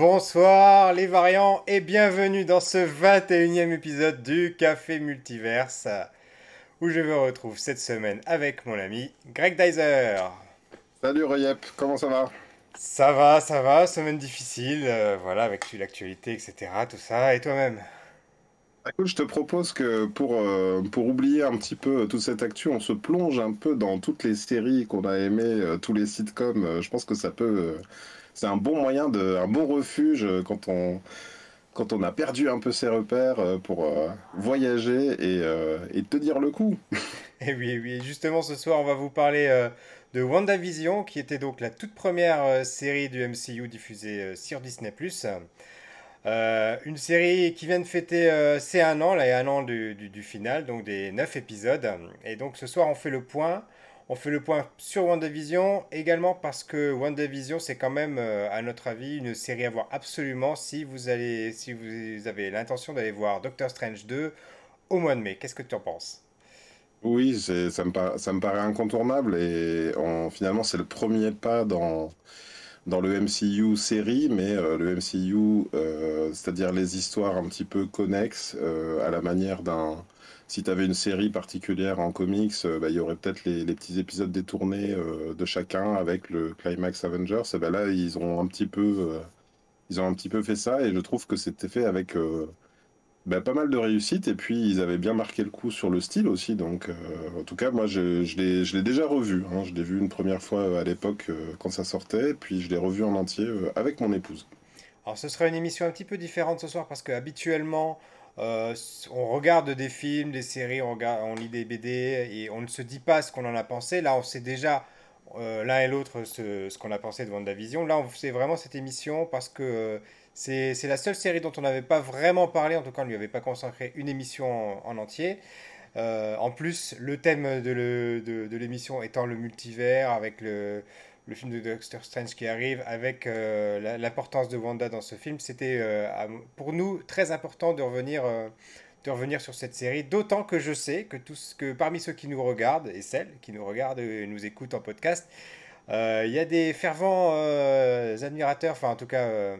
Bonsoir les variants et bienvenue dans ce 21e épisode du Café Multiverse où je vous retrouve cette semaine avec mon ami Greg Dyser. Salut Rayep, comment ça va? Ça va, ça va, semaine difficile, euh, voilà, avec l'actualité, etc. Tout ça, et toi-même? Écoute, je te propose que pour, euh, pour oublier un petit peu toute cette actu, on se plonge un peu dans toutes les séries qu'on a aimées, euh, tous les sitcoms. Je pense que ça peut. C'est un bon moyen, de, un bon refuge quand on, quand on a perdu un peu ses repères pour voyager et, et tenir le coup. Et oui, oui, justement ce soir, on va vous parler de WandaVision, qui était donc la toute première série du MCU diffusée sur Disney. Euh, une série qui vient de fêter euh, ses un an, là, et un an du, final, donc des neuf épisodes. Et donc ce soir, on fait le point. On fait le point sur WandaVision, également parce que WandaVision, c'est quand même, euh, à notre avis, une série à voir absolument si vous, allez, si vous avez l'intention d'aller voir Doctor Strange 2 au mois de mai. Qu'est-ce que tu en penses? Oui, ça me, ça me paraît incontournable et finalement, c'est le premier pas dans dans le MCU série, mais euh, le MCU, euh, c'est-à-dire les histoires un petit peu connexes, à la manière d'un. Si tu avais une série particulière en comics, bah, il y aurait peut-être les, petits épisodes détournés de chacun avec le Climax Avengers. Bah, là, ils ont un petit peu, ils ont un petit peu fait ça, et je trouve que c'était fait avec bah, pas mal de réussite et puis ils avaient bien marqué le coup sur le style aussi. Donc, euh, en tout cas, moi, je, l'ai déjà revu. Hein. Je l'ai vu une première fois à l'époque euh, quand ça sortait, puis je l'ai revu en entier euh, avec mon épouse. Alors, ce sera une émission un petit peu différente ce soir parce que habituellement, on regarde des films, des séries, on, lit des BD et on ne se dit pas ce qu'on en a pensé. Là, on sait déjà l'un et l'autre ce, qu'on a pensé de WandaVision. Là, on fait vraiment cette émission parce que c'est la seule série dont on n'avait pas vraiment parlé, en tout cas on ne lui avait pas consacré une émission en, entier. Euh, en plus, le thème de l'émission étant le multivers, avec le, film de Doctor Strange qui arrive, avec euh, l'importance de Wanda dans ce film, c'était euh, pour nous très important de revenir, de revenir sur cette série, d'autant que je sais que, tous, que parmi ceux qui nous regardent, et celles qui nous regardent et nous écoutent en podcast, il y a des fervents admirateurs, enfin en tout cas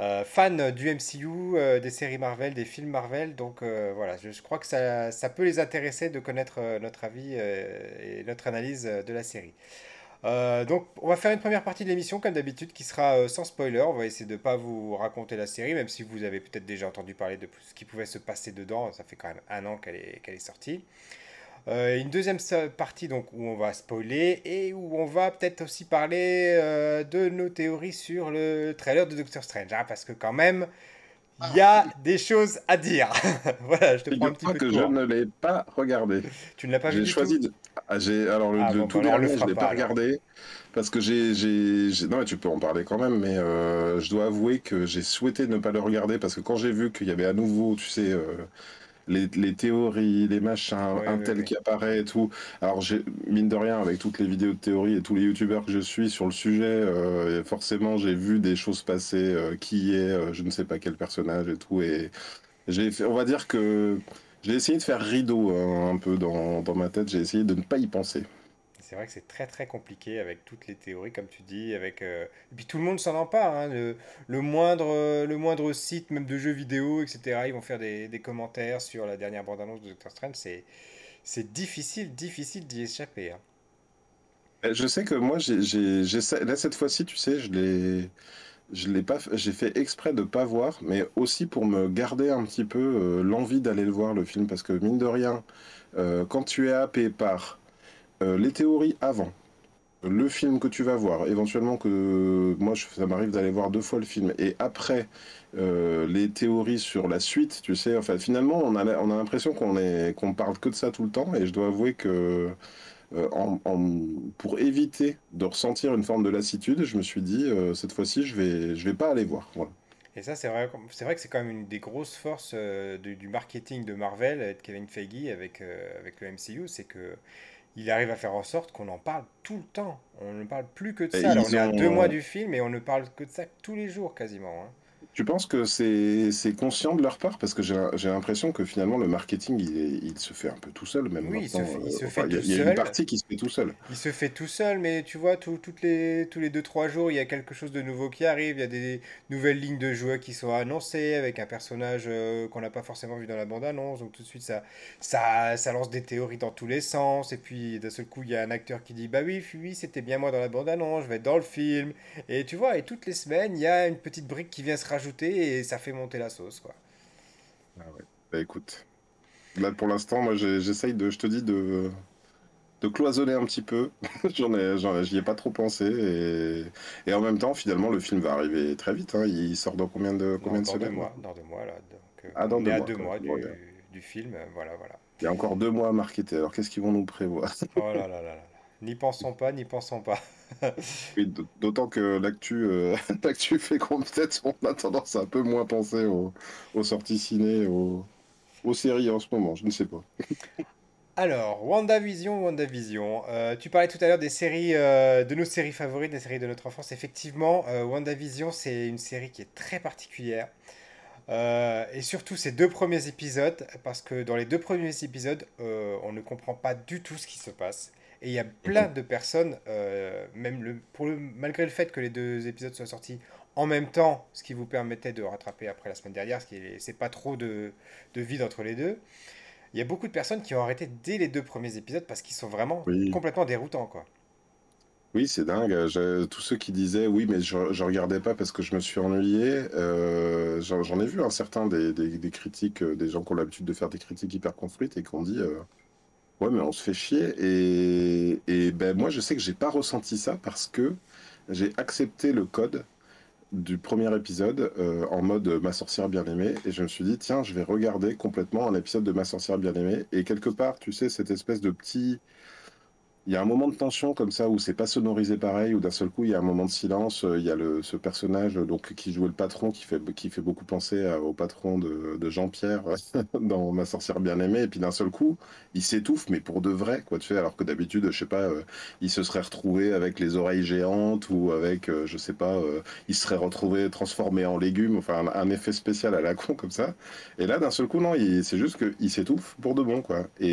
euh, fan du MCU, euh, des séries Marvel, des films Marvel. Donc euh, voilà, je, crois que ça, ça, peut les intéresser de connaître notre avis et notre analyse de la série. Donc on va faire une première partie de l'émission comme d'habitude qui sera sans spoiler. On va essayer de ne pas vous raconter la série, même si vous avez peut-être déjà entendu parler de ce qui pouvait se passer dedans. Ça fait quand même un an qu'elle est, sortie. Euh, une deuxième partie donc où on va spoiler et où on va peut-être aussi parler euh, de nos théories sur le trailer de Doctor Strange, hein, parce que quand même il y a ah. des choses à dire. voilà, je te prends un petit peu que je ne l'ai pas regardé. Tu ne l'as pas vu J'ai choisi. De... Ah, alors le, ah, tout bah, dernier, je l'ai pas, regardé parce que j'ai, non mais tu peux en parler quand même, mais euh, je dois avouer que j'ai souhaité ne pas le regarder parce que quand j'ai vu qu'il y avait à nouveau, tu sais, les, les, théories, les machins, un tel qui apparaît et tout. Alors, mine de rien, avec toutes les vidéos de théorie et tous les youtubeurs que je suis sur le sujet, euh, forcément, j'ai vu des choses passer, euh, qui est, euh, je ne sais pas quel personnage et tout. Et j'ai fait, on va dire que j'ai essayé de faire rideau hein, un peu dans, dans ma tête, j'ai essayé de ne pas y penser c'est vrai que c'est très très compliqué avec toutes les théories, comme tu dis, avec euh, et puis tout le monde s'en empare. Hein, le, le, moindre le moindre site, même de jeux vidéo, etc. Ils vont faire des, des commentaires sur la dernière bande annonce de Doctor Strange. C'est c'est difficile difficile d'y échapper. Hein. Euh, je sais que moi, j'ai là cette fois-ci, tu sais, je l'ai je l'ai pas j'ai fait exprès de pas voir mais aussi pour me garder un petit peu euh, l'envie d'aller le voir le film parce que mine de rien quand tu es happé par euh, les théories avant, le film que tu vas voir, éventuellement que moi ça m'arrive d'aller voir deux fois le film, et après euh, les théories sur la suite, tu sais, enfin finalement on a, on a l'impression qu'on est qu'on parle que de ça tout le temps, et je dois avouer que euh, pour éviter de ressentir une forme de lassitude, je me suis dit cette fois-ci je vais je vais pas aller voir. Et ça, c'est vrai, c'est vrai que c'est quand même une des grosses forces du marketing de Marvel, et de Kevin Feige avec, avec le MCU, c'est que il arrive à faire en sorte qu'on en parle tout le temps. On ne parle plus que de ça. Alors, on est à deux mois du film et on ne parle que de ça tous les jours quasiment. Hein. Tu penses que c'est conscient de leur part? Parce que j'ai l'impression que finalement le marketing, il, se fait un peu tout seul, même Oui, il se il euh, se enfin, fait il y, a tout il y a une partie qui se fait tout seul. Il se fait tout seul, mais tu vois, tout- toutes les, tous les deux trois jours, il y a quelque chose de nouveau qui arrive. Il y a des nouvelles lignes de joueurs qui sont annoncées avec un personnage euh, qu'on n'a pas forcément vu dans la bande-annonce. Donc tout de suite, ça, ça, ça lance des théories dans tous les sens. Et puis d'un seul coup, il y a un acteur qui dit, Bah oui, oui, c'était bien moi dans la bande-annonce, je vais être dans le film. Et tu vois, et toutes les semaines, il y a une petite brique qui vient se rajouter et ça fait monter la sauce, quoi. Ah ouais. Bah écoute, là pour l'instant, moi j'essaye de, je te dis, de, de cloisonner un petit peu. J'en ai, j'y ai pas trop pensé. Et, et en même temps, finalement, le film va arriver très vite. hein. Il sort dans combien de, combien de dans deux semaines? mois, dans deux mois, là. Donc, euh, Ah, dans on est deux à mois, deux du, du film. euh, Voilà, voilà. il y a encore deux mois à marketer. Alors qu'est-ce qu'ils vont nous prévoir? Oh là là là là. N'y pensons pas, n'y pensons pas. Oui, d'autant que l'actu euh, l'actu fait qu'on peut-être on a tendance à un peu moins penser aux, aux sorties ciné, aux, aux séries en ce moment, je ne sais pas. Alors, WandaVision, WandaVision. Euh, tu parlais tout à l'heure des séries, euh, de nos séries favorites, des séries de notre enfance. Effectivement, euh, WandaVision, c'est une série qui est très particulière. Euh, et surtout ces deux premiers épisodes, parce que dans les deux premiers épisodes, euh, on ne comprend pas du tout ce qui se passe. Et il y a plein de personnes, euh, même le, pour le, malgré le fait que les deux épisodes soient sortis en même temps, ce qui vous permettait de rattraper après la semaine dernière, ce qui est, c'est pas trop de, de vide entre les deux. Il y a beaucoup de personnes qui ont arrêté dès les deux premiers épisodes parce qu'ils sont vraiment Oui, complètement déroutants, quoi. oui, c'est dingue. Je- tous ceux qui disaient oui, mais je, je regardais pas parce que je me suis ennuyé, euh, j'en ai vu un certain des, des, des critiques, euh, des gens qui ont l'habitude de faire des critiques hyper construites et qui ont dit euh, ouais, mais on se fait chier. Et, et ben moi, je sais que j'ai pas ressenti ça parce que j'ai accepté le code du premier épisode euh, en mode Ma sorcière bien-aimée et je me suis dit tiens je vais regarder complètement un épisode de Ma sorcière bien-aimée et quelque part tu sais cette espèce de petit il y a un moment de tension comme ça où c'est pas sonorisé pareil, où d'un seul coup il y a un moment de silence. euh, Il y a le, ce personnage euh, donc qui jouait le patron qui fait qui fait beaucoup penser au patron de, de Jean-Pierre dans Ma sorcière bien-aimée. Et puis d'un seul coup il s'étouffe, mais pour de vrai quoi. Tu sais, alors que d'habitude je sais pas, euh, il se serait retrouvé avec les oreilles géantes ou avec euh, je sais pas, euh, il se serait retrouvé transformé en légume. Enfin un, effet spécial à la con comme ça. Et là d'un seul coup non, il- c'est juste que il s'étouffe pour de bon quoi. Et,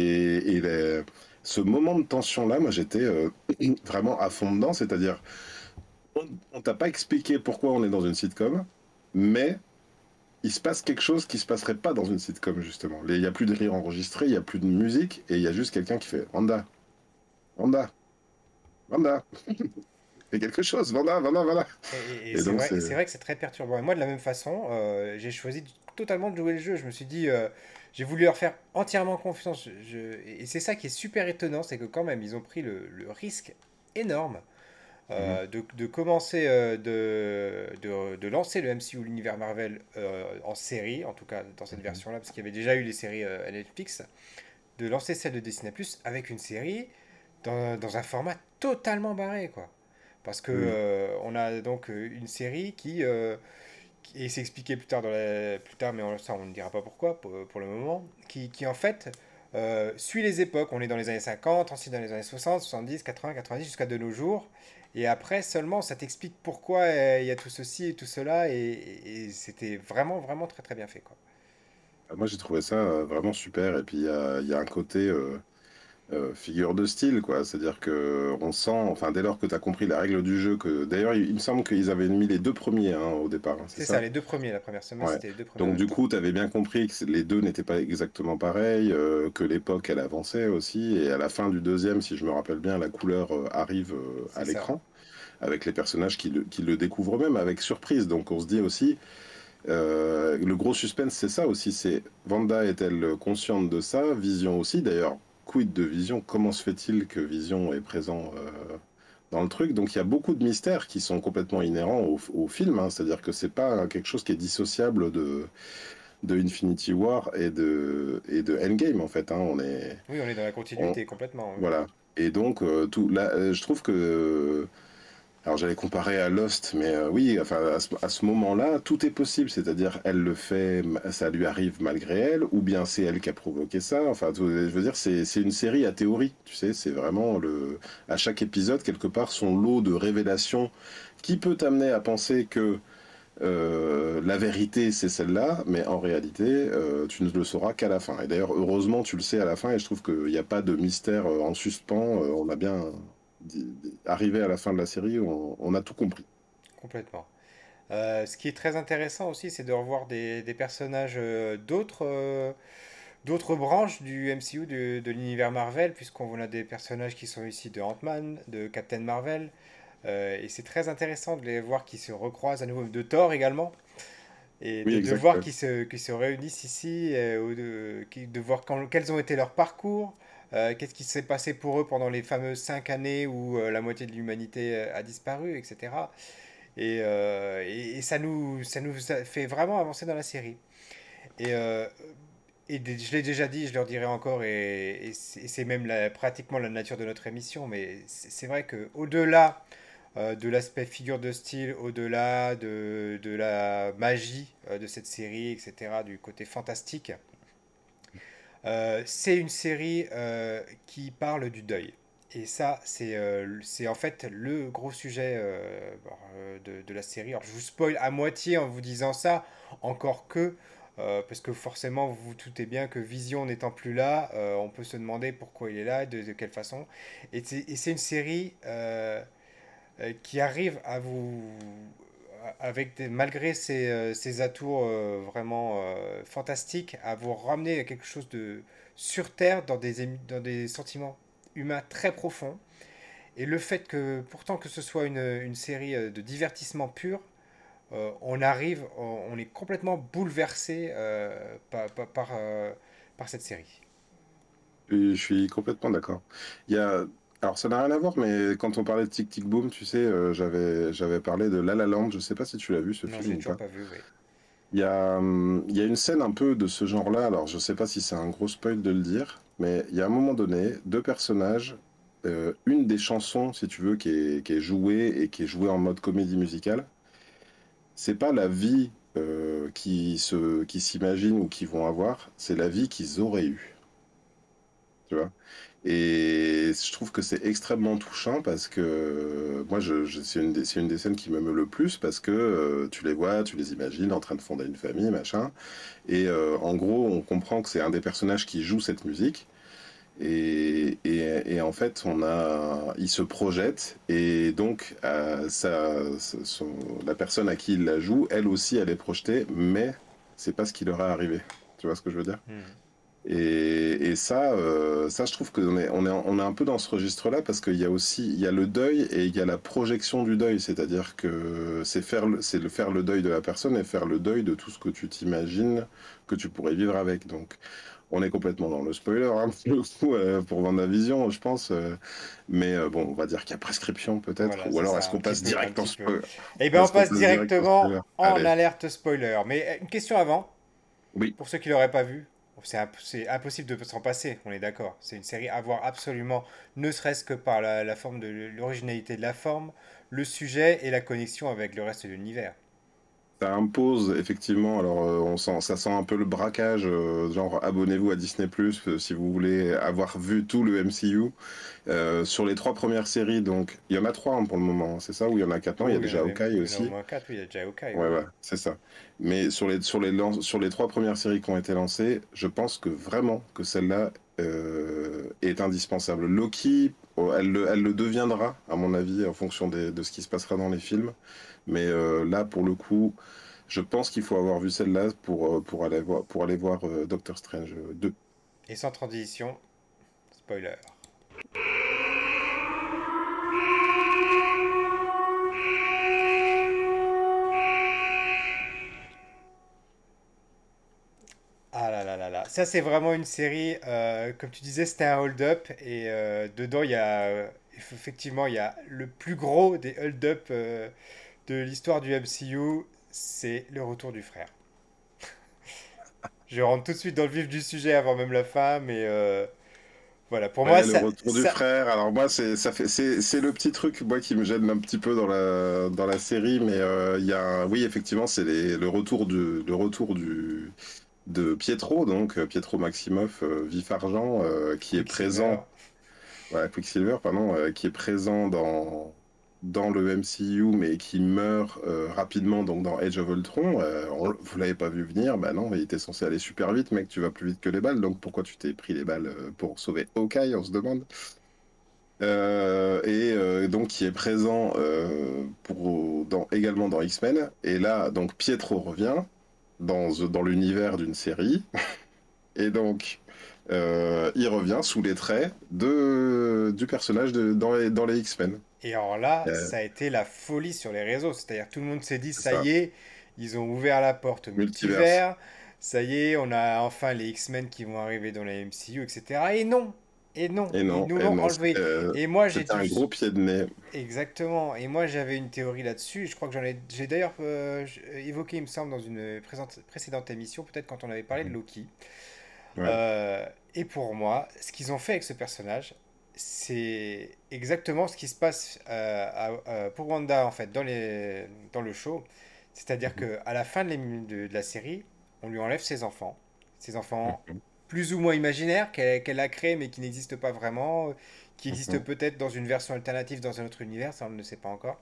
et les- ce moment de tension-là, moi j'étais euh, vraiment à fond dedans, c'est-à-dire on, on t'a pas expliqué pourquoi on est dans une sitcom, mais il se passe quelque chose qui se passerait pas dans une sitcom justement. Il y a plus de rire enregistré, il y a plus de musique, et il y a juste quelqu'un qui fait Wanda, Wanda, Wanda, fais quelque chose, Wanda, Wanda, voilà. Et, et- et Et c'est vrai, et que c'est très perturbant. Et moi, de la même façon, euh, j'ai choisi totalement de jouer le jeu. Je me suis dit, euh, j'ai voulu leur faire entièrement confiance. Je- je- et c'est ça qui est super étonnant, c'est que quand même, ils ont pris le, le risque énorme Mhm. euh, de, de commencer, euh, de, de, de lancer le MCU, l'univers Marvel, euh, en série, en tout cas dans cette Mhm. version-là, parce qu'il y avait déjà eu les séries euh, Netflix, de lancer celle de Disney Plus avec une série dans, dans un format totalement barré, quoi. Parce que on a donc une série qui- et c'est expliqué plus tard plus tard, mais on, ça on ne dira pas pourquoi pour, le moment, qui, qui en fait euh, suit les époques. On est dans les années 50, ensuite dans les années 60, 70, 80, 90 jusqu'à de nos jours. Et après seulement ça t'explique pourquoi euh, il y a tout ceci et tout cela et, c'était vraiment vraiment très très bien fait quoi. Moi j'ai trouvé ça euh, vraiment super, et puis il y y a un côté euh, figure de style, quoi. C'est-à-dire que on sent, enfin, dès lors que tu as compris la règle du jeu, que d'ailleurs, il, il me semble qu'ils avaient mis les deux premiers hein, au départ, hein, c'est ça, ça? les deux premiers, la première semaine Ouais. c'était les deux premiers Donc, même du coup, tu avais bien compris que les deux n'étaient pas exactement pareils, euh, que l'époque, elle avançait aussi, et à la fin du deuxième, si je me rappelle bien, la couleur euh, arrive à l'écran, avec les personnages qui le, qui le découvrent eux-mêmes, avec surprise. Donc, on se dit aussi, euh, le gros suspense, c'est ça aussi, c'est Vanda est-elle consciente de ça? Vision aussi, d'ailleurs, quid de Vision? Comment se fait-il que Vision est présent euh, dans le truc? Donc il y a beaucoup de mystères qui sont complètement inhérents au, au film, hein. C'est-à-dire que c'est pas quelque chose qui est dissociable de, de Infinity War et de, et de Endgame, en fait, hein. On est, Oui, on est dans la on- continuité complètement. oui. voilà. Et donc, euh, tout, là, euh, je trouve que alors j'allais comparer à Lost, mais euh, oui, enfin à ce, moment-là, tout est possible. C'est-à-dire, elle le fait, ça lui arrive malgré elle, ou bien c'est elle qui a provoqué ça. Enfin, je veux dire, c'est une série à théorie. Tu sais, c'est vraiment le à chaque épisode quelque part son lot de révélations qui peut t'amener à penser que euh, la vérité c'est celle-là, mais en réalité, euh, tu ne le sauras qu'à la fin. Et d'ailleurs, heureusement, tu le sais à la fin, et je trouve qu'il n'y a pas de mystère euh, en suspens. on a bien arrivé à la fin de la série, on, on a tout compris. Complètement. ce qui est très intéressant aussi, c'est de revoir des, des personnages d'autres d'autres branches du MCU, de, de l'univers Marvel, puisqu'on a des personnages qui sont ici de Ant-Man, de Captain Marvel, euh, et c'est très intéressant de les voir qui se recroisent à nouveau, de Thor également, et de, voir qu'ils se, se réunissent ici, euh, ou de, de voir quels ont été leurs parcours, euh, qu'est-ce qui s'est passé pour eux pendant les fameuses cinq années où la moitié de l'humanité a disparu, etc. Et, ça, nous, ça nous fait vraiment avancer dans la série. Et je l'ai déjà dit, je leur dirai encore, et, c'est même pratiquement la nature de notre émission, mais c'est vrai qu'au-delà euh, de l'aspect figure de style, au-delà de, de, la magie euh, de cette série, etc., du côté fantastique, euh, c'est une série qui parle du deuil. Et ça, c'est c'est en fait le gros sujet de, de, la série. Alors, je vous spoil à moitié en vous disant ça, encore que euh, parce que forcément, vous vous doutez bien que Vision n'étant plus là, euh, on peut se demander pourquoi il est là, de, de quelle façon. Et c'est une série euh, qui arrive à vous, avec malgré ses, ses atours vraiment fantastiques, à vous ramener à quelque chose de sur Terre, dans des, dans des sentiments humains très profonds. Et le fait que, pourtant que ce soit une, une série de divertissement pur, euh, on arrive, on, est complètement bouleversé euh, par, euh, par, cette série. Je suis complètement d'accord. Il y a... Alors ça n'a rien à voir, mais quand on parlait de Tic Tic Boom, tu sais, j'avais, j'avais parlé de La La Land, je ne sais pas si tu l'as vu ce film ou pas. pas vu, Il y, a, hum, il y a une scène un peu de ce genre-là, alors je ne sais pas si c'est un gros spoil de le dire, mais il y a un moment donné, deux personnages, une des chansons, si tu veux, qui est, qui est jouée et qui est jouée en mode comédie musicale, c'est pas la vie euh, qui se qui s'imaginent ou qui vont avoir, c'est la vie qu'ils auraient eue. Et je trouve que c'est extrêmement touchant parce que moi, je, c'est une, des, scènes qui m'aime le plus parce que euh, tu les vois, tu les imagines en train de fonder une famille, machin. Et euh, en gros, on comprend que c'est un des personnages qui joue cette musique. Et, et, en fait, on a, il se projette et donc euh, ça, la personne à qui il la joue, elle aussi, elle est projetée, mais c'est pas ce qui leur est arrivé. Tu vois ce que je veux dire? Hmm. Et, et, ça, euh, ça, je trouve qu'on est, on est, on est un peu dans ce registre-là parce qu'il y a aussi, il y a le deuil et il y a la projection du deuil, c'est-à-dire que c'est faire, c'est le faire le deuil de la personne et faire le deuil de tout ce que tu t'imagines que tu pourrais vivre avec. Donc, on est complètement dans le spoiler hein, euh, pour vendre la vision, je pense. Euh, mais euh, bon, on va dire qu'il y a prescription peut-être. ou alors est-ce qu'on passe direct en spoiler Eh bien, on passe directement en alerte spoiler. Mais une question avant. Oui. Pour ceux qui l'auraient pas vu, c'est impossible de s'en passer, on est d'accord. C'est une série à voir absolument, ne serait-ce que par la forme de l'originalité de la forme, le sujet et la connexion avec le reste de l'univers ça impose effectivement, alors euh, on sent, ça sent un peu le braquage, euh, genre abonnez-vous à Disney Plus euh, si vous voulez avoir vu tout le MCU. sur les trois premières séries, donc il y en a trois hein, pour le moment, c'est ça Ou il y en a quatre Non, il y a déjà Hawkeye aussi. Il y en a quatre, oui, il y a déjà Hawkeye. Ouais, ouais, c'est ça. Mais sur les, sur, les, sur les trois premières séries qui ont été lancées, je pense que vraiment que celle-là est indispensable. Loki, oh, elle le, elle le deviendra, à mon avis, en fonction de ce qui se passera dans les films. Mais euh, là, pour le coup, je pense qu'il faut avoir vu celle-là pour, euh, pour aller voir, pour aller voir euh, Doctor Strange 2. Et sans transition, spoiler. Ah là là là là. Ça, c'est vraiment une série, comme tu disais, c'était un hold-up. Et dedans, il y a, effectivement, y a le plus gros des hold-up de l'histoire du MCU, c'est le retour du frère. Je rentre tout de suite dans le vif du sujet avant même la fin, mais euh, voilà, pour moi, le retour du frère. Alors moi, c'est ça fait, c'est le petit truc moi qui me gêne un petit peu dans la dans la série, mais euh, il y a, oui, effectivement, c'est le retour du le retour du de Pietro, donc euh, Pietro Maximoff, vif argent, qui est présent. Ouais, Quicksilver, pardon, qui est présent dans dans le MCU, mais qui meurt rapidement, donc dans Age of Ultron. vous l'avez pas vu venir, bah non, il était censé aller super vite, mec, tu vas plus vite que les balles, donc pourquoi tu t'es pris les balles pour sauver Hawkeye, on se demande. et donc qui est présent pour, également dans X-Men. Et là, donc Pietro revient dans, l'univers d'une série. et donc, euh, il revient sous les traits du personnage dans les X-Men. Et alors là, euh, ça a été la folie sur les réseaux. C'est-à-dire tout le monde s'est dit, ça, y est, ils ont ouvert la porte au multivers. Ça y est, on a enfin les X-Men qui vont arriver dans la MCU, etc. Et non, et non, et non, ils nous l'ont enlevé. Euh, et moi, j'ai un gros pied de nez. Exactement. Et moi, j'avais une théorie là-dessus. Je crois que j'en ai, j'ai d'ailleurs évoqué, il me semble, dans une précédente émission, peut-être quand on avait parlé de Loki. Euh, et pour moi, ce qu'ils ont fait avec ce personnage, c'est exactement ce qui se passe euh, pour Wanda en fait dans, les, dans le show. C'est-à-dire mhm. qu'à la fin de, de, la série, on lui enlève ses enfants. Ses enfants mhm. plus ou moins imaginaires qu'elle a créés mais qui n'existent pas vraiment, qui mhm. existent peut-être dans une version alternative dans un autre univers, ça on ne sait pas encore.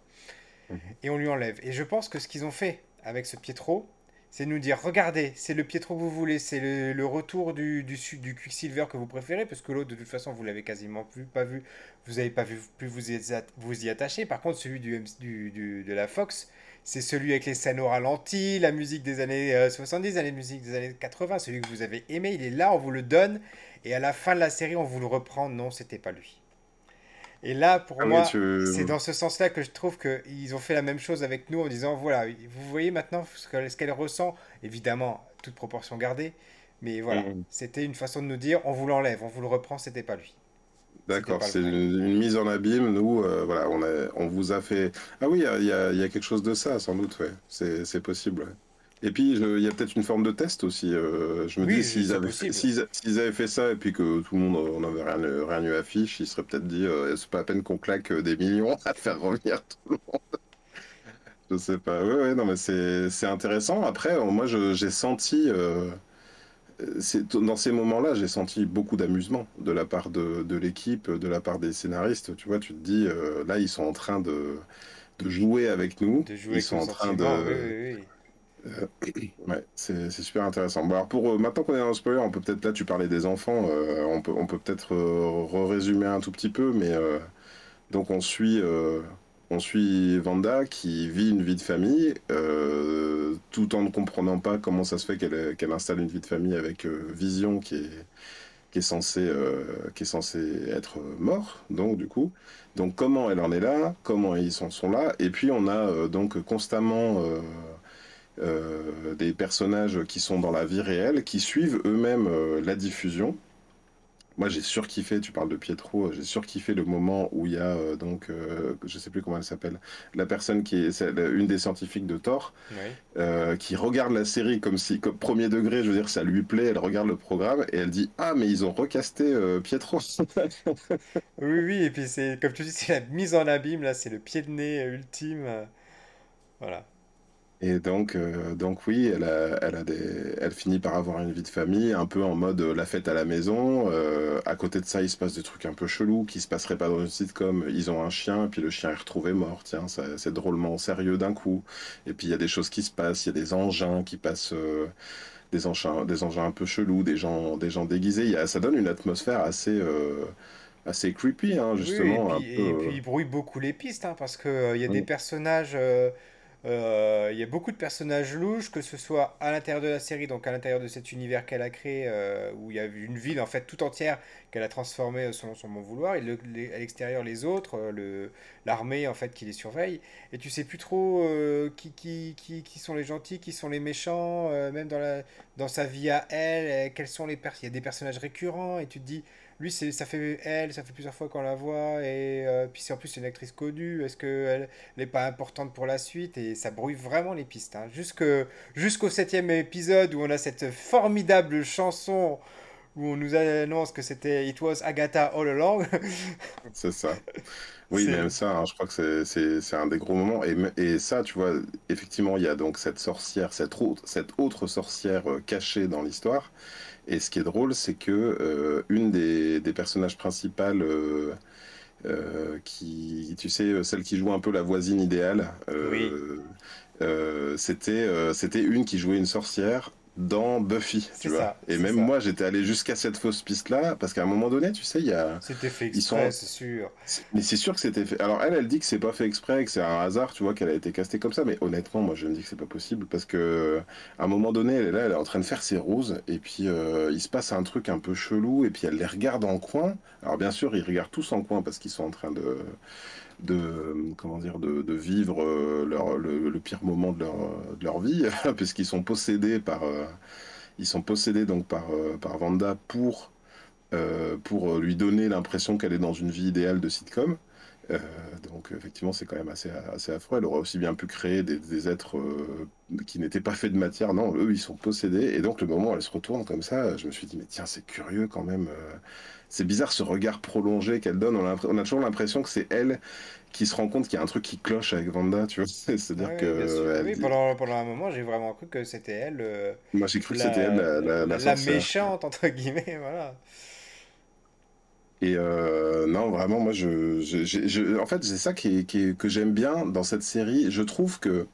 Et on lui enlève. Et je pense que ce qu'ils ont fait avec ce Pietro, c'est nous dire regardez, c'est le Pietro que vous voulez, c'est le, retour du, du, Quicksilver que vous préférez, parce que l'autre, de toute façon, vous l'avez quasiment plus, pas vu, vous n'avez pas vu, vous y, vous y attacher. Par contre, celui du, du, de la Fox, c'est celui avec les scènes au ralenti, la musique des années 70, euh, la musique des années 80, celui que vous avez aimé, il est là, on vous le donne, et à la fin de la série, on vous le reprend. Non, c'était pas lui. Et là, pour ah moi, c'est dans ce sens-là que je trouve qu'ils ont fait la même chose avec nous en disant voilà, vous voyez maintenant ce qu'elle ressent, évidemment, toute proportion gardée, mais voilà, mm. c'était une façon de nous dire on vous l'enlève, on vous le reprend, c'était pas lui. D'accord, c'est une, mise en abîme. Nous, euh, voilà, on, a, on vous a fait. Ah oui, il y a, y a, quelque chose de ça, sans doute, ouais. C'est possible. Ouais. Et puis, il y a peut-être une forme de test aussi. Euh, je me dis, s'ils avaient, avaient, fait ça et puis que tout le monde n'avait rien, rien eu à fiche, ils seraient peut-être dit, euh, c'est pas à peine qu'on claque des millions à faire revenir tout le monde. je sais pas. Ouais, ouais, non, mais c'est intéressant. Après, moi, j'ai senti. Euh, dans ces moments-là, j'ai senti beaucoup d'amusement de la part de, de l'équipe, de la part des scénaristes. Tu vois, tu te dis, là, ils sont en train de, de jouer avec nous. De jouer ils sont en train de. Oui, oui, euh, ouais, c'est super intéressant. Alors pour euh, maintenant qu'on est dans le spoiler, on peut peut-être là tu parlais des enfants, euh, on peut on peut peut-être résumer un tout petit peu, mais donc on suit on suit Vanda qui vit une vie de famille tout en ne comprenant pas comment ça se fait qu'elle qu'elle installe une vie de famille avec Vision qui est qui est censé qui est censé être mort donc du coup donc comment elle en est là comment ils sont, sont là et puis on a donc constamment euh, des personnages qui sont dans la vie réelle, qui suivent eux-mêmes euh, la diffusion. Moi, j'ai surkiffé, tu parles de Pietro, j'ai surkiffé le moment où il y a euh, donc, je sais plus comment elle s'appelle, la personne qui est, une des scientifiques de Thor, qui regarde la série comme si, comme premier degré, je veux dire, ça lui plaît, elle regarde le programme et elle dit Ah, mais ils ont recasté Pietro. oui, oui, et puis c'est, comme tu dis, c'est la mise en abîme, là, c'est le pied de nez ultime. voilà. Et donc, euh, donc oui, elle, a, elle, a des, elle finit par avoir une vie de famille, un peu en mode euh, la fête à la maison. Euh, à côté de ça, il se passe des trucs un peu chelous qui se passeraient pas dans une sitcom. Ils ont un chien, et puis le chien est retrouvé mort. Tiens, c'est drôlement sérieux d'un coup. Et puis il y a des choses qui se passent, il y a des engins qui passent, des, engins, des engins un peu chelous, des gens, des gens déguisés. Il y a, ça donne une atmosphère assez assez creepy, hein, justement. et, puis, et, puis, il brouille beaucoup les pistes, hein, parce qu'il il y a des personnages euh, il y a beaucoup de personnages louches, que ce soit à l'intérieur de la série, donc à l'intérieur de cet univers qu'elle a créé, euh, où il y a une ville en fait tout entière qu'elle a transformée selon son bon vouloir, et à l'extérieur les autres, euh, l'armée en fait qui les surveille, et tu sais plus trop qui, qui, qui, qui, sont les gentils, qui sont les méchants, même dans, la, dans sa vie à elle, quels sont les personnages, il y a des personnages récurrents, et tu te dis lui, ça fait elle, ça fait plusieurs fois qu'on la voit, et euh, puis c'est en plus une actrice connue, est-ce qu'elle n'est pas importante pour la suite? Et ça brouille vraiment les pistes. Hein. Jusqu'au septième épisode où on a cette formidable chanson où on nous annonce que c'était It was Agatha all along. c'est ça. Oui, même ça, hein, je crois que c'est un des gros moments. Et, et, ça, tu vois, effectivement, il y a donc cette sorcière, cette autre, cette autre sorcière euh, cachée dans l'histoire. Et ce qui est drôle, c'est que euh, une des, des, personnages principales euh, qui, tu sais, celle qui joue un peu la voisine idéale. Oui. c'était, c'était une qui jouait une sorcière dans Buffy, tu vois. et même moi, j'étais allé jusqu'à cette fausse piste-là, parce qu'à un moment donné, tu sais, il y a... C'était fait exprès, c'est sûr. Mais c'est sûr que c'était fait... Alors elle, elle dit que c'est pas fait exprès, que c'est un hasard, tu vois, qu'elle a été castée comme ça, mais honnêtement, moi, je me dis que c'est pas possible, parce que à un moment donné, elle est là, elle est en train de faire ses roses, et puis euh, il se passe un truc un peu chelou, et puis elle les regarde en coin. Alors bien sûr, ils regardent tous en coin, parce qu'ils sont en train de de comment dire de, vivre euh, leur, le, pire moment de leur, de leur vie puisqu'ils sont possédés par euh, ils sont possédés donc par euh, par Vanda pour pour lui donner l'impression qu'elle est dans une vie idéale de sitcom donc effectivement c'est quand même assez, assez affreux. Elle aurait aussi bien pu créer des, des êtres qui n'étaient pas faits de matière. Non, eux ils sont possédés. Et donc le moment où elle se retourne comme ça, je me suis dit mais tiens c'est curieux quand même c'est bizarre ce regard prolongé qu'elle donne. On a, toujours l'impression que c'est elle qui se rend compte qu'il y a un truc qui cloche avec Vanda, tu vois. C'est-à-dire que. oui, pendant, pendant, un moment, j'ai vraiment cru que c'était elle. Euh, Moi, j'ai cru que c'était elle, la, la, la méchante, entre guillemets, voilà. Et euh, non, vraiment, moi, je, en fait, c'est ça qui, qui que j'aime bien dans cette série. Je trouve que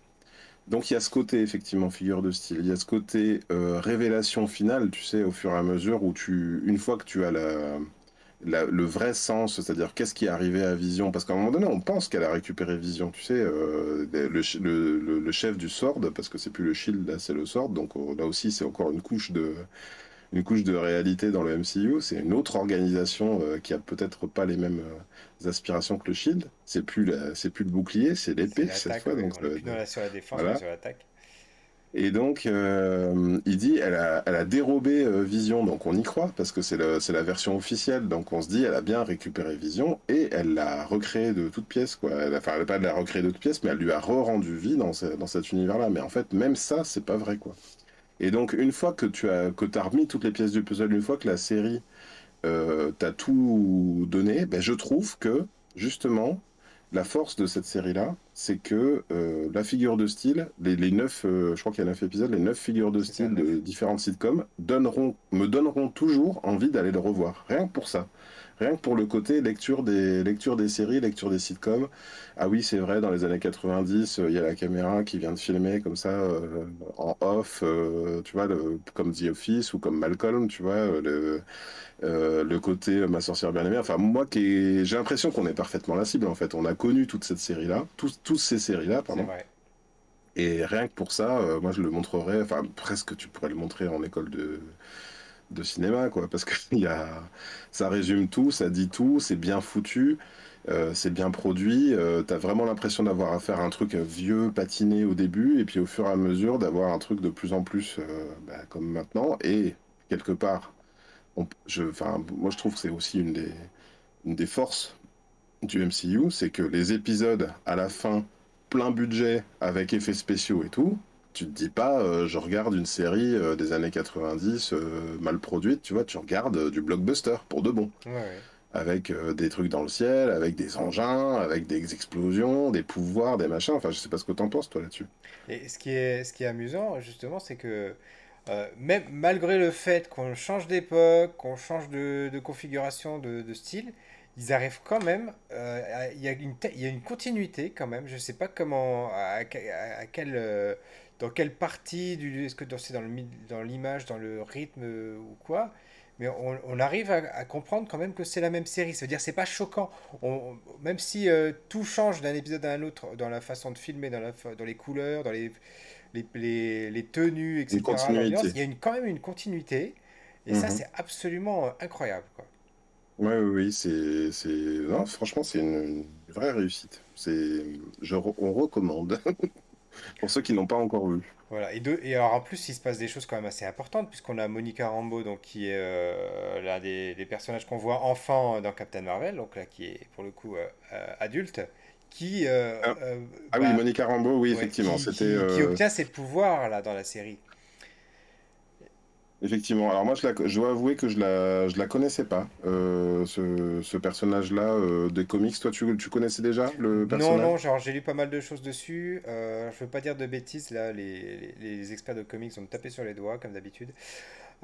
donc il y a ce côté effectivement figure de style, il y a ce côté euh, révélation finale, tu sais, au fur et à mesure où tu, une fois que tu as le vrai sens, c'est-à-dire qu'est-ce qui est arrivé à Vision, parce qu'à un moment donné on pense qu'elle a récupéré Vision, tu sais, euh, le, chef du Sword, parce que c'est plus le Shield, là c'est le Sword, donc euh, là aussi c'est encore une couche de une couche de réalité dans le MCU. C'est une autre organisation qui a peut-être pas les mêmes aspirations que le shield. C'est plus c'est plus le bouclier, c'est l'épée cette fois. donc, euh, sur la défense, sur l'attaque. Et donc, euh, il dit, elle a, elle a dérobé euh, Vision, donc on y croit, parce que c'est la version officielle, donc on se dit, elle a bien récupéré Vision, et elle l'a recréé de toutes pièces, quoi. Elle, enfin, elle n'a pas de la recréer de toutes pièces, mais elle lui a re-rendu vie dans, dans cet univers-là. Mais en fait, même ça, c'est pas vrai, quoi. Et donc, une fois que tu as, que as remis toutes les pièces du puzzle, une fois que la série euh, t'as tout donné, ben, je trouve que justement la force de cette série-là, c'est que euh, la figure de style, les, les neuf, euh, je crois qu'il y a neuf épisodes, les neuf figures de style de différentes sitcoms donneront, me donneront toujours envie d'aller le revoir. Rien que pour ça. Rien que pour le côté lecture des, lecture des séries, lecture des sitcoms. Ah oui, c'est vrai, dans les années 90, il y a la caméra qui vient de filmer comme ça, en off, tu vois, comme The Office ou comme Malcolm, tu vois, le, euh, le côté euh, ma sorcière bien aimée. Enfin, moi, j'ai l'impression qu'on est parfaitement la cible. En fait, on a connu toute cette série-là, tous, toutes ces séries-là, pardon. Et rien que pour ça, euh, moi, je le montrerais. Enfin, presque, tu pourrais le montrer en école de de cinéma, quoi, parce que y a, ça résume tout, ça dit tout, c'est bien foutu. c'est bien produit, tu as vraiment l'impression d'avoir affaire à un truc vieux, patiné au début, et puis au fur et à mesure d'avoir un truc de plus en plus bah, comme maintenant, et quelque part je, moi je trouve que c'est aussi une des, une des forces du MCU, c'est que les épisodes à la fin, plein budget, avec effets spéciaux et tout, tu te dis pas, euh, je regarde une série euh, des années 90 euh, mal produite, tu vois, tu regardes du blockbuster pour de bon. Avec des trucs dans le ciel, avec des engins, avec des explosions, des pouvoirs, des machins. Enfin, je sais pas ce que t'en penses, toi, là-dessus. Et ce qui est, ce qui est amusant, justement, c'est que euh, même malgré le fait qu'on change d'époque, qu'on change de, configuration, de, style, ils arrivent quand même. Euh, il y, a une y a une continuité quand même. Je ne sais pas comment, à, quelle, euh, dans quelle partie du, est-ce que c'est dans l'image, dans, le rythme ou quoi. Mais on, arrive à, comprendre quand même que c'est la même série. Ça veut dire c'est pas choquant. On, même si tout change d'un épisode à un autre dans la façon de filmer, dans, la, dans les couleurs, dans les les, les, tenues, etc. Il y a une, quand même une continuité. Et ça, mhm. c'est absolument euh, incroyable. Ouais, oui, oui, c'est, c'est... franchement, c'est une, vraie réussite. C'est... Je, on recommande. Pour ceux qui n'ont pas encore vu. Voilà, et, de, et alors en plus, il se passe des choses quand même assez importantes, puisqu'on a Monica Rambeau, donc, qui est euh, l'un des, des, personnages qu'on voit enfant dans Captain Marvel, donc là, qui est pour le coup euh, adulte, qui. Euh, ah. Euh, ah, oui, bah, Monica Rambeau, oui, effectivement. Qui, c'était, qui, euh, obtient ses pouvoirs là, dans la série. Effectivement. Alors moi, je, la, je dois avouer que je la, je la connaissais pas, ce, ce personnage-là des comics. Toi, tu, tu connaissais déjà le personnage? Non, non, genre j'ai lu pas mal de choses dessus. je veux pas dire de bêtises, là, les, les, experts de comics ont tapé sur les doigts, comme d'habitude.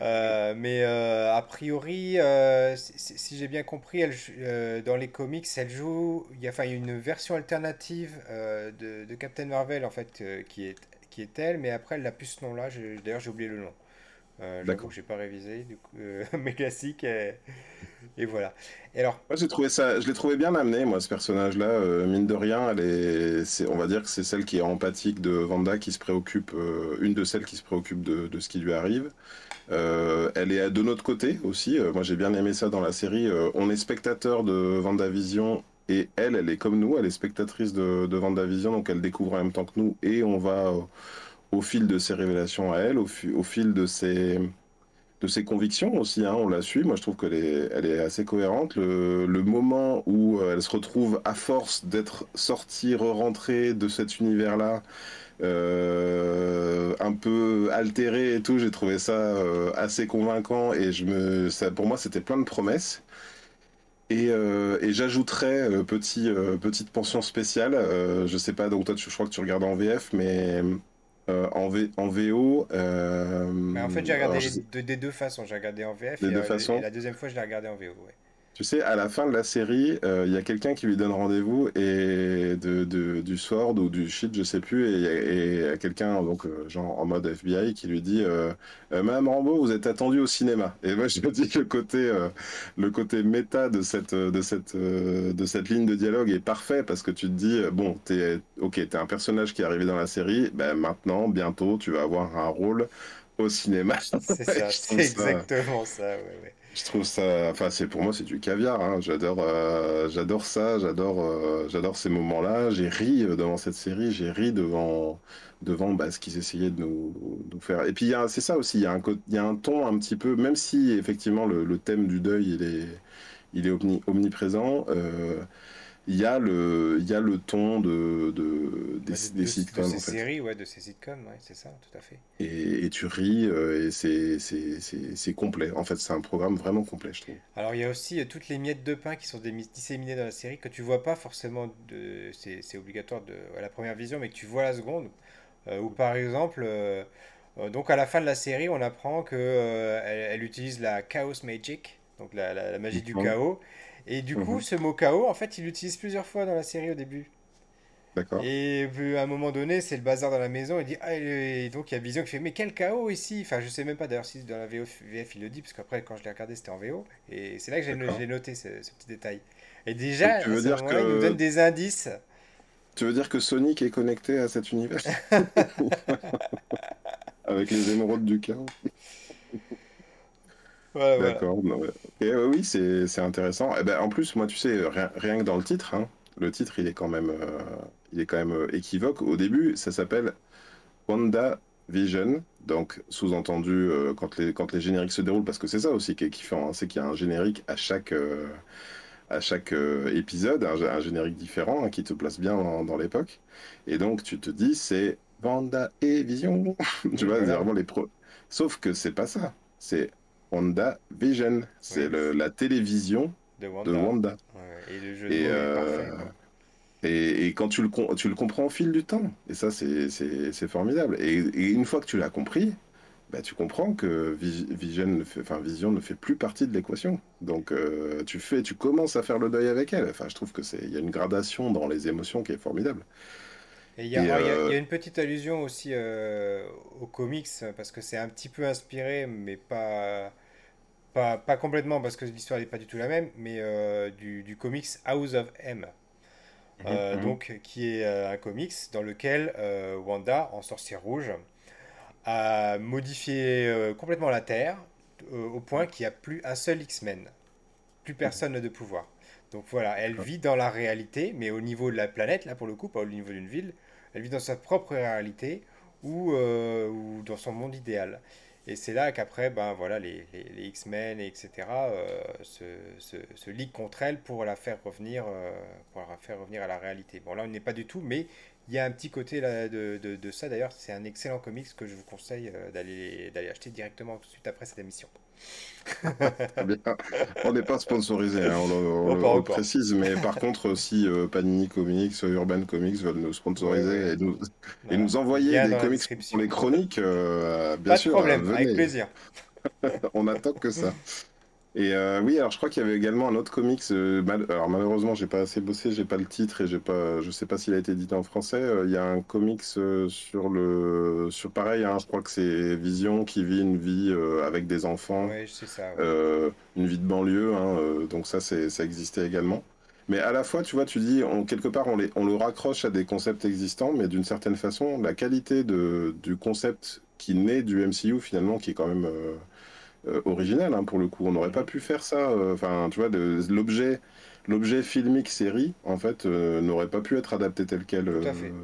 Euh, mais euh, a priori, euh, si, si j'ai bien compris, elle, euh, dans les comics, elle joue. Il y a, enfin, il y a une version alternative euh, de, de Captain Marvel en fait euh, qui est qui est elle, mais après elle n'a plus ce nom-là. D'ailleurs, j'ai oublié le nom. Euh, D'accord. j'ai pas révisé, du coup, euh, mes classiques et, et voilà. Et alors, Moi, j'ai trouvé ça, je l'ai trouvé bien amené, moi, ce personnage-là. Euh, mine de rien, elle est, on va dire que c'est celle qui est empathique de Vanda, qui se préoccupe, euh, une de celles qui se préoccupe de, de ce qui lui arrive. Euh, elle est de notre côté aussi. Euh, moi, j'ai bien aimé ça dans la série. Euh, on est spectateur de WandaVision et elle, elle est comme nous. Elle est spectatrice de, de WandaVision, donc elle découvre en même temps que nous et on va euh, au fil de ses révélations à elle, au, fi- au fil de ses, de ses convictions aussi. hein, on la suit. Moi, je trouve qu'elle est, elle est assez cohérente. Le, moment où euh, elle se retrouve à force d'être sortie, re-rentrée de cet univers-là euh, un peu altéré et tout. J'ai trouvé ça euh, assez convaincant et je me, ça, pour moi, c'était plein de promesses. Et, j'ajouterais petit, petite pension spéciale. je sais pas, donc toi, je crois que tu regardes en VF, mais en, v, en VO. euh, mais en fait, j'ai regardé alors, je des deux façons. J'ai regardé en VF des et, deux euh, et la deuxième fois, je l'ai regardé en VO. ouais. Tu sais, à la fin de la série, euh, il y a quelqu'un qui lui donne rendez-vous et de, de- du Sword ou du Shield, je sais plus, et il y a, et quelqu'un donc euh, genre en mode FBI qui lui dit euh, Euh, Madame Rambeau, vous êtes attendue au cinéma. Et moi, je me dis que le côté le côté méta de cette de cette de cette ligne de dialogue est parfait parce que tu te dis bon, t'es ok, t'es un personnage qui est arrivé dans la série, ben maintenant, bientôt, tu vas avoir un rôle au cinéma. C'est ça, c'est exactement ça. Ouais, ouais. Je trouve ça, enfin c'est pour moi c'est du caviar. hein. J'adore, euh, j'adore ça, j'adore, euh, j'adore ces moments-là. J'ai ri euh, devant cette série, j'ai ri devant, devant bah, ce qu'ils essayaient de nous, nous faire. Et puis c'est ça aussi, il y a un, y a un ton un petit peu, même si effectivement le, thème du deuil il est, il est omni- omniprésent. Il y a le, il y a le ton de, de des, de, des de- de sitcoms ces en fait. séries, ouais, de ces sitcoms, ouais, c'est ça, tout à fait. Et, et tu ris euh, et c'est, complet. En fait, c'est un programme vraiment complet, je trouve. Alors il y a aussi euh, toutes les miettes de pain qui sont disséminées dans la série que tu vois pas forcément, de, c'est obligatoire de, à la première vision, mais que tu vois à la seconde. Euh, ou par exemple, donc à la fin de la série, on apprend que elle, elle utilise la Chaos Magic, donc la, la- la magie du chaos. Et du coup, Mhm. ce mot chaos, en fait, il l'utilise plusieurs fois dans la série au début. D'accord? Et puis, à un moment donné, c'est le bazar dans la maison. Il dit, ah, et donc il y a Vision qui fait, mais quel chaos ici? Enfin, je sais même pas d'ailleurs si dans la VF il le dit, parce qu'après, quand je l'ai regardé, c'était en VO. Et c'est là que j'ai noté, ce, ce petit détail. Et déjà, tu à veux ce dire moment-là, il nous donne que des indices. tu veux dire que Sonic est connecté à cet univers? Avec les émeraudes du chaos? Voilà. D'accord. ouais. Et euh, oui, c'est intéressant. Et ben, en plus, moi, tu sais, rien, rien que dans le titre, hein, le titre, il est quand même, euh, il est quand même euh, équivoque. Au début, ça s'appelle Wanda Vision. Donc, sous-entendu, euh, quand les, quand les génériques se déroulent, parce que c'est ça aussi qui est kiffant, hein, c'est qu'il y a un générique à chaque, euh, à chaque euh, épisode, un, gé- un générique différent hein, qui te place bien dans, dans l'époque. Et donc, tu te dis, c'est Wanda et Vision. Tu vois, c'est vraiment les. Sauf que c'est pas ça. C'est Wanda Vision. C'est Oui, la télévision de de Wanda. Wanda. Ouais, et le jeu de Et, mots est euh, parfait, et, et quand tu le, tu le comprends au fil du temps. Et ça, c'est formidable. Et, et une fois que tu l'as compris, bah, tu comprends que Vi- Vision ne fait, enfin, Vision ne fait plus partie de l'équation. Donc, euh, tu fais, tu commences à faire le deuil avec elle. Enfin, je trouve que c'est, il y a une gradation dans les émotions qui est formidable. Et il y a, y euh, y a une petite allusion aussi euh, aux comics, parce que c'est un petit peu inspiré, mais pas, pas, pas complètement, parce que l'histoire n'est pas du tout la même, mais euh, du, du comics House of M. Mhm, Euh, mhm. donc, qui est euh, un comics dans lequel euh, Wanda, en sorcière rouge, a modifié euh, complètement la Terre euh, au point qu'il n'y a plus un seul X-Men, plus personne n'a de pouvoir. Donc voilà, elle vit dans la réalité, mais au niveau de la planète, là pour le coup, pas au niveau d'une ville, elle vit dans sa propre réalité ou, euh, ou dans son monde idéal. Et c'est là qu'après, ben voilà, les, X-Men, et etc., euh, se, liguent contre elle pour la faire revenir, euh, pour la faire revenir à la réalité. Bon, là, on n'est pas du tout, mais il y a un petit côté de, de, ça. D'ailleurs, c'est un excellent comics que je vous conseille d'aller acheter directement tout de suite après cette émission. On n'est pas sponsorisé, hein, on, le, on on précise, mais par contre, si euh, Panini Comics, Urban Comics veulent nous sponsoriser et nous, et Voilà. nous envoyer des comics pour les chroniques, euh, bien Pas de sûr, problème, avec venez. plaisir. On attend que ça. Et euh, oui, alors je crois qu'il y avait également un autre comics. euh, mal- alors malheureusement, j'ai pas assez bossé, j'ai pas le titre et j'ai pas, je sais pas s'il a été édité en français. Euh, Il y a un comics sur le, sur pareil, hein, je crois que c'est Vision qui vit une vie avec des enfants, Ouais, c'est ça. ouais. euh, une vie de banlieue. hein, donc ça, ça existait également. Mais à la fois, tu vois, tu dis, on- quelque part, on, les, on le raccroche à des concepts existants, mais d'une certaine façon, la qualité de, du concept qui naît du MCU, finalement, qui est quand même euh, original, hein, pour le coup. On n'aurait pas Mhm. pu faire ça. euh, Enfin, tu vois, l'objet, l'objet filmique série, en fait, euh, n'aurait pas pu être adapté tel quel Tout à euh, fait.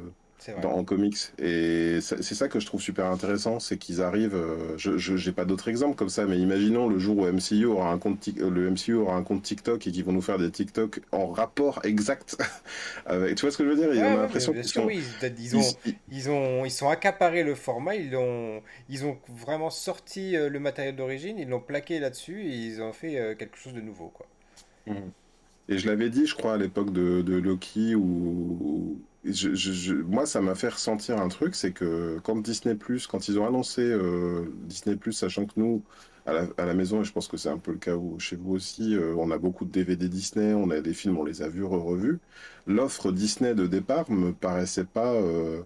Dans, en comics. Et c'est ça que je trouve super intéressant, c'est qu'ils arrivent. euh, je j'ai pas d'autres exemples comme ça, mais imaginons le jour où MCU aura un compte, le MCU aura un compte TikTok et qu'ils vont nous faire des TikTok en rapport exact avec. Tu vois ce que je veux dire? Ouais, Et on a ouais, l'impression qu'ils sont, oui. Ils, ils ils, ont, ils- ils ont, ils sont accaparés le format. Ils ont, ils ont vraiment sorti euh, le matériel d'origine. Ils l'ont plaqué là-dessus et ils ont fait euh, quelque chose de nouveau, quoi. Mhm. Et je l'avais dit, je crois, à l'époque de, de Loki, où moi, ça m'a fait ressentir un truc, c'est que quand Disney+, quand ils ont annoncé euh, Disney+, sachant que nous, à la, maison, et je pense que c'est un peu le cas chez vous aussi, euh, on a beaucoup de DVD Disney, on a des films, on les a vus, revus. L'offre Disney de départ me paraissait pas euh,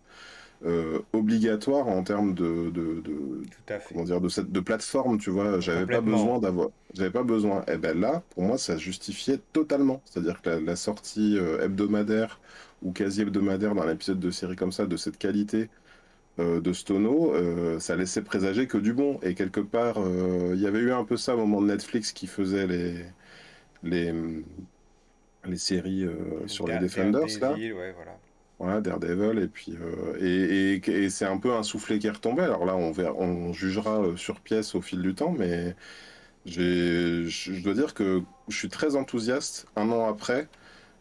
euh, obligatoire en termes de, de, de- Tout à fait. comment dire, de cette, de plateforme, tu vois. J'avais pas besoin d'avoir, j'avais pas besoin. Et ben là, pour moi, ça justifiait totalement. C'est-à-dire que la, la sortie euh, hebdomadaire ou quasi hebdomadaire d'un épisode de série comme ça, de cette qualité euh, de Stono, ça laissait présager que du bon. Et quelque part, il y avait eu un peu ça au moment de Netflix qui faisait les, les, les séries sur les Der- Defenders, là. Ouais, voilà. Voilà, Daredevil, et puis euh, et, c'est un peu un soufflet qui est retombé. Alors là, on on jugera euh, sur pièce au fil du temps, mais je dois dire que je suis très enthousiaste un an après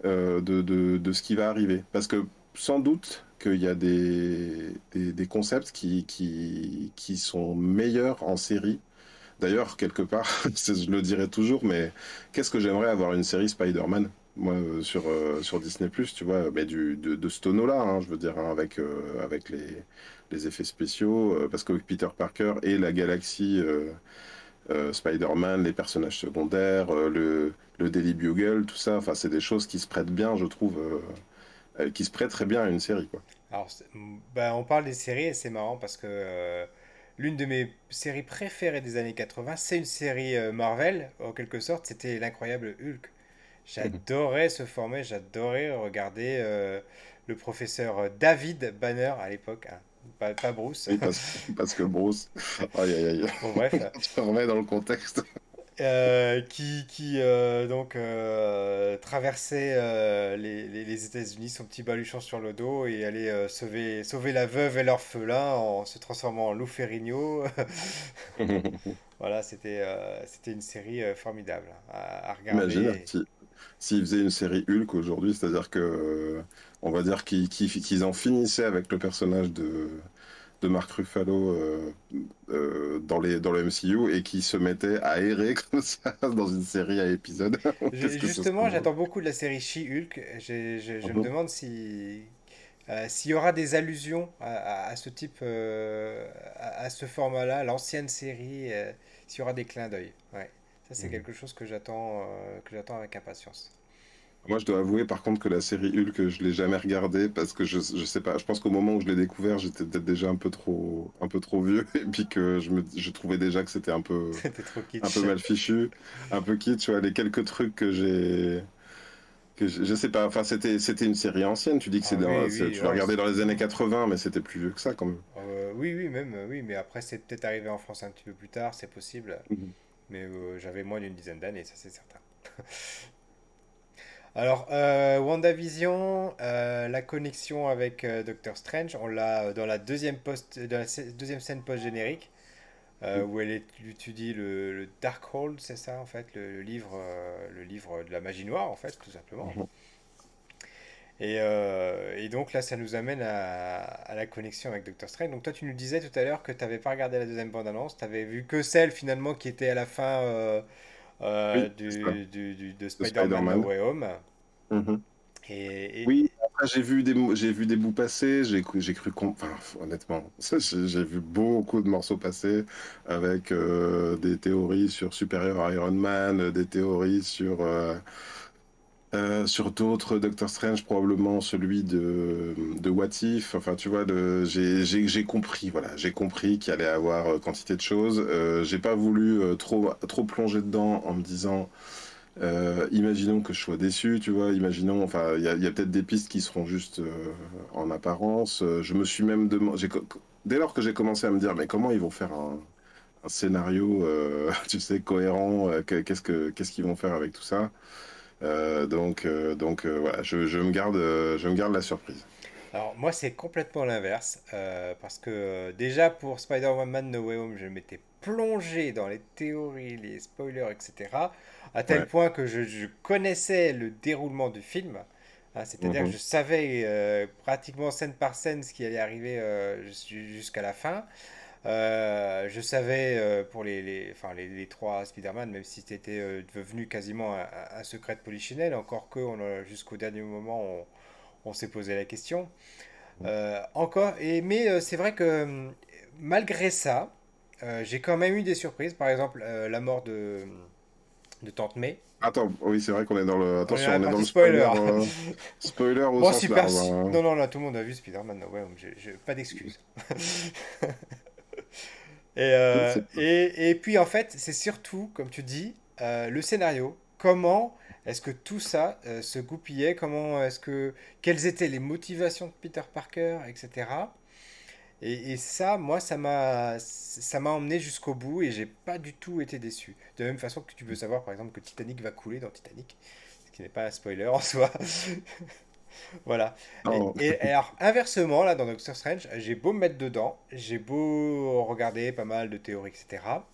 euh, de, de, ce qui va arriver. Parce que sans doute qu'il y a des, des, concepts qui, qui, qui sont meilleurs en série. D'ailleurs, quelque part, je le dirai toujours, mais qu'est-ce que j'aimerais avoir une série Spider-Man? Moi, euh, sur, euh, sur Disney+, tu vois, mais du, de, ce tonneau-là, hein, je veux dire, hein, avec, euh, avec les, les effets spéciaux, parce que Peter Parker et la galaxie Spider-Man, les personnages secondaires, le, le Daily Bugle, tout ça, enfin, c'est des choses qui se prêtent bien, je trouve, qui se prêtent très bien à une série, quoi. Alors, c'est- bah, on parle des séries et c'est marrant parce que l'une de mes séries préférées des années 80, c'est une série Marvel, en quelque sorte, c'était l'incroyable Hulk. J'adorais ce format, j'adorais regarder euh, le professeur David Banner à l'époque, hein, pas, pas Bruce. Oui, parce, parce que Bruce, aïe aïe aïe, Bon, bref, tu remets dans le contexte. euh, qui, qui euh, donc euh, traversait euh, les, les- les États-Unis, son petit baluchon sur le dos, et allait euh, sauver, sauver la veuve et l'orphelin en se transformant en Lou Ferrigno. Voilà, c'était euh, c'était une série euh, formidable hein, à, à Imagine regarder. Si, s'ils faisaient une série Hulk aujourd'hui, c'est-à-dire que, euh, on va dire qu'ils en finissaient avec le personnage de, de Mark Ruffalo euh, euh, dans les, dans le MCU et qui se mettaient à errer comme ça dans une série à épisodes. Justement, j'attends beaucoup de la série She-Hulk. Je, je Ah me demande si euh, s'il y aura des allusions à, à- à ce type, à, à ce format-là, l'ancienne série, s'il y aura des clins d'œil. Ouais. Ça, c'est Mhm. quelque chose que j'attends euh, que j'attends avec impatience. Moi, je dois avouer par contre que la série Hulk, je l'ai jamais regardée parce que je, je sais pas, je pense qu'au moment où je l'ai découvert, j'étais peut-être déjà un peu trop, un peu trop vieux et puis que je me, je trouvais déjà que c'était un peu, C'était trop un peu kitsch. mal fichu, un peu kitsch. Tu vois, les quelques trucs que j'ai, que je, sais pas, enfin, c'était, c'était une série ancienne. Tu dis que Ah c'est oui, oui, tu l'as ouais, regardé c'est- dans les années 80, mais c'était plus vieux que ça quand même. Euh, oui, oui, même, euh, oui, mais après, c'est peut-être arrivé en France un petit peu plus tard, c'est possible. Mhm. Mais euh, j'avais moins d'une dizaine d'années, ça c'est certain. Alors, euh, WandaVision, euh, la connexion avec euh, Doctor Strange, on l'a dans la deuxième, post, dans la scè- deuxième scène post-générique, euh, où elle étudie le, le Darkhold, c'est ça en fait, le, le livre, le livre de la magie noire en fait, tout simplement. Mhm. Et, euh, et donc là, ça nous amène à, à la connexion avec Doctor Strange. Donc toi, tu nous disais tout à l'heure que tu n'avais pas regardé la deuxième bande-annonce, tu avais vu que celle finalement qui était à la fin euh, euh, Oui, du, de De Spider-Man. Way Home. Mhm. Et, et- Oui, après, j'ai vu des, vu des bouts passer, j'ai cru, com- enfin, honnêtement, j'ai vu beaucoup de morceaux passer avec des théories sur Superior Iron Man, des théories sur, euh, sur d'autres Doctor Strange, probablement celui de, de What If. Enfin, tu vois, j'ai, compris, voilà, j'ai compris qu'il allait avoir euh, quantité de choses. Euh, j'ai pas voulu euh, trop, plonger dedans en me disant. Imaginons que je sois déçu, tu vois. Imaginons, enfin, il y a, peut-être des pistes qui seront juste en apparence. Je me suis même demandé, dès lors que j'ai commencé à me dire, mais comment ils vont faire un, scénario, tu sais, cohérent, que- qu'est-ce que, qu'est-ce qu'ils vont faire avec tout ça? Euh, donc, euh, donc euh, voilà, je, je me garde, je me garde la surprise. Alors moi c'est complètement l'inverse euh, parce que euh, déjà pour Spider-Man No Way Home je m'étais plongé dans les théories, les spoilers, etc. à tel Ouais. point que je, je connaissais le déroulement du film. Hein, c'est-à-dire que je Mhm. savais euh, pratiquement scène par scène ce qui allait arriver jus- jusqu'à la fin. Euh, je savais euh, pour les, les, enfin, les, les trois Spider-Man, même si c'était euh, devenu quasiment un, un secret de Polichinelle, encore que on jusqu'au dernier moment on, on s'est posé la question. Euh, encore, et, mais euh, c'est vrai que euh, malgré ça, euh, j'ai quand même eu des surprises. Par exemple, euh, la mort de, de Tante May. Attends, oui, c'est vrai qu'on est dans le, On est attention, on est dans le spoiler, spoiler. euh, spoiler au Bon, sens super. large. si- hein. Non, non, là, tout le monde a vu Spider-Man. J'ai pas d'excuses. Et, euh, et, et puis, en fait, c'est surtout, comme tu dis, euh, le scénario. Comment est-ce que tout ça euh, se goupillait? Comment est-ce que... Quelles étaient les motivations de Peter Parker, etc. Et, et ça, moi, ça m'a, ça m'a emmené jusqu'au bout et j'ai pas du tout été déçu. De la même façon que tu peux savoir, par exemple, que Titanic va couler dans Titanic, ce qui n'est pas un spoiler en soi. Voilà. Et, Non, et- et alors, inversement, là, dans Doctor Strange, j'ai beau me mettre dedans, j'ai beau regarder pas mal de théories, etc.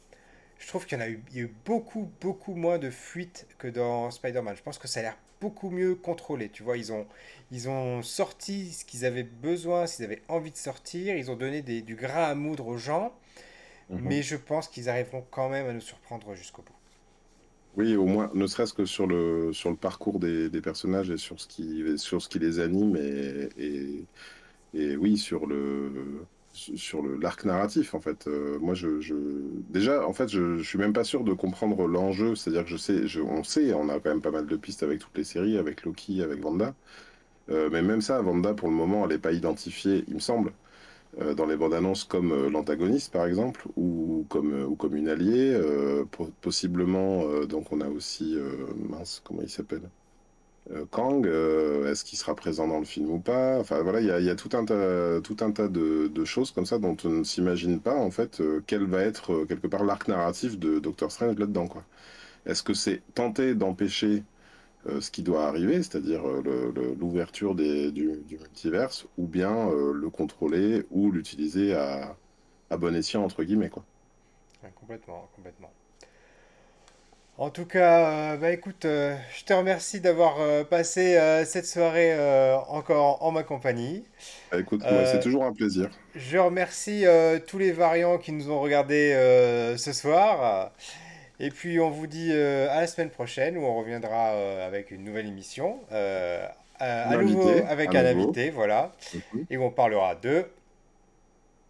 Je trouve qu'il y en a eu, il y a eu beaucoup, beaucoup moins de fuites que dans Spider-Man. Je pense que ça a l'air beaucoup mieux contrôlé. Tu vois, ils ont, ils ont sorti ce qu'ils avaient besoin, s'ils avaient envie de sortir. Ils ont donné des- du grain à moudre aux gens. Mhm. Mais je pense qu'ils arriveront quand même à nous surprendre jusqu'au bout. Oui, au moins, ne serait-ce que sur le, sur le parcours des, personnages et sur ce qui, sur ce qui les anime et, oui, sur le, sur l'arc narratif, en fait. Euh, moi, je, déjà, en fait, je, je suis même pas sûr de comprendre l'enjeu. C'est-à-dire que je sais, je, on sait, on a quand même pas mal de pistes avec toutes les séries, avec Loki, avec Wanda. Euh, mais même ça, Wanda, pour le moment, elle n'est pas identifiée, il me semble, dans les bandes annonces comme euh, l'antagoniste, par exemple, ou comme, euh, ou comme une alliée. euh, po- possiblement, euh, donc on a aussi, euh, mince, comment il s'appelle? Euh, Kang, euh, est-ce qu'il sera présent dans le film ou pas? Enfin voilà, il y a, tout un tas, tout un tas de, choses comme ça dont on ne s'imagine pas en fait euh, quel va être euh, quelque part l'arc narratif de Doctor Strange là-dedans quoi. Est-ce que c'est tenter d'empêcher euh, ce qui doit arriver, c'est-à-dire euh, l'ouverture du, du multiverse, ou bien euh, le contrôler ou l'utiliser à, à bon escient entre guillemets quoi. Ouais, complètement, complètement. En tout cas, euh, bah écoute, euh, je te remercie d'avoir euh, passé euh, cette soirée euh, encore en ma compagnie. Bah, écoute, c'est Euh, toujours un plaisir. je remercie euh, tous les variants qui nous ont regardés euh, ce soir. Et puis on vous dit euh, à la semaine prochaine où on reviendra euh, avec une nouvelle émission. euh, à, nouveau avec à un nouveau. invité, voilà. Mhm. Et où on parlera de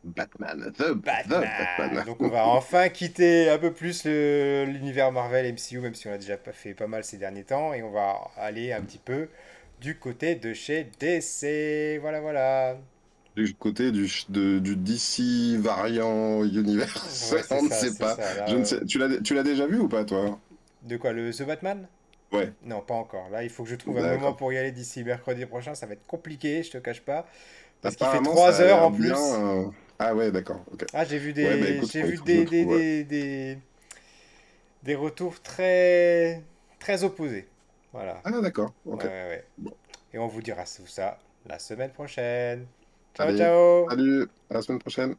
Batman, the, the Batman. Donc on va enfin quitter un peu plus l'univers Marvel MCU, même si on a déjà fait pas mal ces derniers temps, et on va aller un petit peu du côté de chez DC. Voilà, voilà. Du côté du, de- du DC variant universe, Ouais, on ne ça, sait c'est pas. ça. Là, Je ne euh, sais, tu l'as, déjà vu ou pas, toi? De quoi, le The Batman? Ouais, Non, pas encore. Là, il faut que je trouve un moment pour y aller d'ici mercredi prochain. Ça va être compliqué, je te cache pas, parce qu'il fait Apparemment, 3 ça a heures en plus. bien. euh, Ah ouais, d'accord. Ok. Ah, j'ai vu Ouais, bah des, écoute, j'ai vu des, des, trouve. ouais. des, des, des retours très, très opposés. Voilà. Ah d'accord. Ouais, Ok. ouais, ouais. Bon. Et on vous dira tout ça la semaine prochaine. Ciao, Allez, ciao! salut, à la semaine prochaine.